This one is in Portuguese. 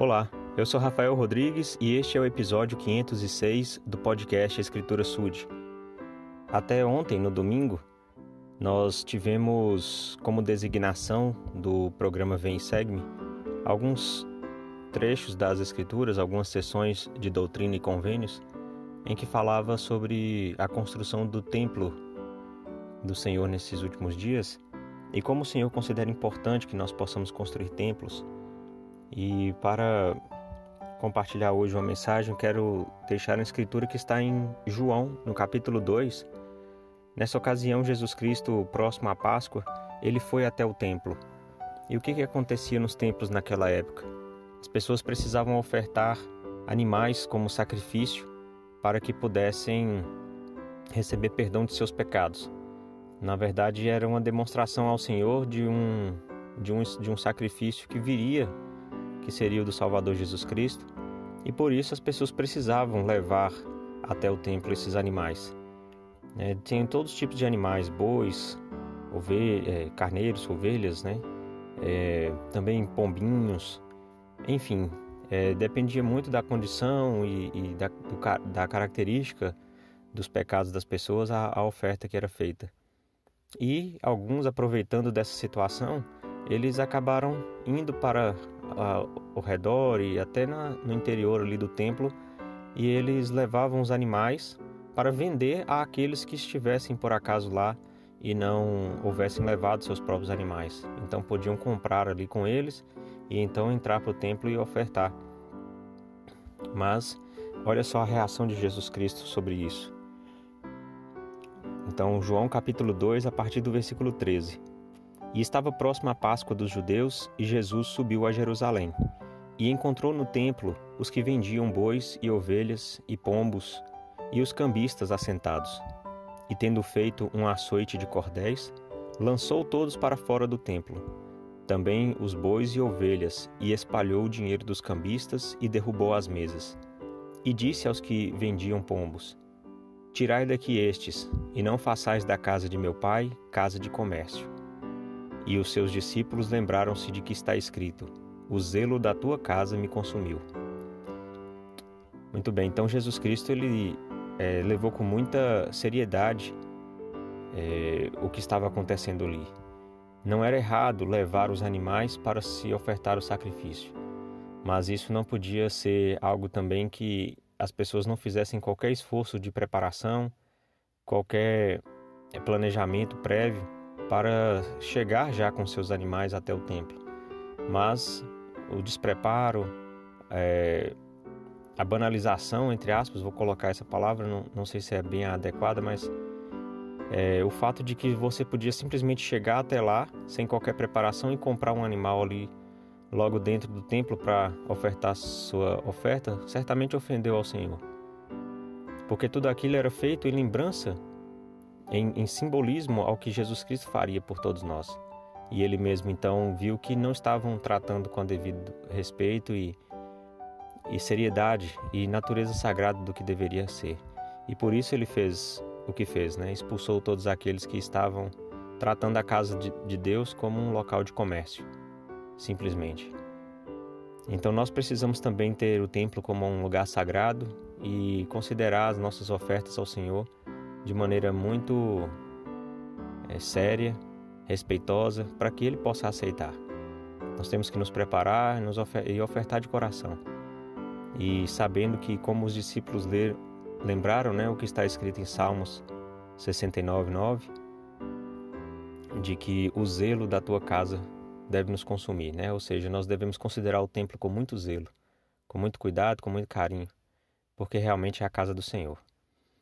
Olá, eu sou Rafael Rodrigues e este é o episódio 506 do podcast Escritura Sud. Até ontem, no domingo, nós tivemos como designação do programa Vem e Segue-me alguns trechos das Escrituras, algumas sessões de doutrina e convênios, em que falava sobre a construção do templo do Senhor nesses últimos dias e como o Senhor considera importante que nós possamos construir templos. E para compartilhar hoje uma mensagem, quero deixar uma escritura que está em João, no capítulo 2. Nessa ocasião, Jesus Cristo, próximo à Páscoa, ele foi até o templo. E o que, que acontecia nos templos naquela época? As pessoas precisavam ofertar animais como sacrifício para que pudessem receber perdão de seus pecados. Na verdade, era uma demonstração ao Senhor de um, de um, de um sacrifício que viria, que seria o do Salvador Jesus Cristo, e por isso as pessoas precisavam levar até o templo esses animais. É, tem todos os tipos de animais, bois, é, carneiros, ovelhas, né? É, também pombinhos, enfim, é, dependia muito da condição e, e da, do, da, característica dos pecados das pessoas a, a oferta que era feita. E alguns, aproveitando dessa situação, eles acabaram indo para a, o redor e até na, no interior ali do templo e eles levavam os animais para vender àqueles que estivessem por acaso lá e não houvessem levado seus próprios animais. Então podiam comprar ali com eles e então entrar para o templo e ofertar. Mas olha só a reação de Jesus Cristo sobre isso. Então, João capítulo 2, a partir do versículo 13. E estava próxima a Páscoa dos judeus, e Jesus subiu a Jerusalém. E encontrou no templo os que vendiam bois e ovelhas e pombos, e os cambistas assentados. E tendo feito um açoite de cordéis, lançou todos para fora do templo também os bois e ovelhas, e espalhou o dinheiro dos cambistas e derrubou as mesas. E disse aos que vendiam pombos: Tirai daqui estes, e não façais da casa de meu pai casa de comércio. E os seus discípulos lembraram-se de que está escrito: O zelo da tua casa me consumiu. Muito bem, então Jesus Cristo ele é, levou com muita seriedade é, o que estava acontecendo ali. Não era errado levar os animais para se ofertar o sacrifício, mas isso não podia ser algo também que as pessoas não fizessem qualquer esforço de preparação, qualquer eh, planejamento prévio para chegar já com seus animais até o templo. Mas o despreparo, é, a banalização, entre aspas, vou colocar essa palavra, não, não sei se é bem adequada, mas é, o fato de que você podia simplesmente chegar até lá sem qualquer preparação e comprar um animal ali logo dentro do templo para ofertar sua oferta, certamente ofendeu ao Senhor. Porque tudo aquilo era feito em lembrança, em, em simbolismo ao que Jesus Cristo faria por todos nós. E ele mesmo então viu que não estavam tratando com devido respeito e, e seriedade e natureza sagrada do que deveria ser. E por isso ele fez o que fez, né? Expulsou todos aqueles que estavam tratando a casa de, de Deus como um local de comércio, simplesmente. Então nós precisamos também ter o templo como um lugar sagrado e considerar as nossas ofertas ao Senhor de maneira muito é, séria, respeitosa, para que Ele possa aceitar. Nós temos que nos preparar nos ofer e ofertar de coração. E sabendo que, como os discípulos leram, lembraram né, o que está escrito em Salmos 69, 9, de que o zelo da tua casa deve nos consumir, né? Ou seja, nós devemos considerar o templo com muito zelo, com muito cuidado, com muito carinho, porque realmente é a casa do Senhor.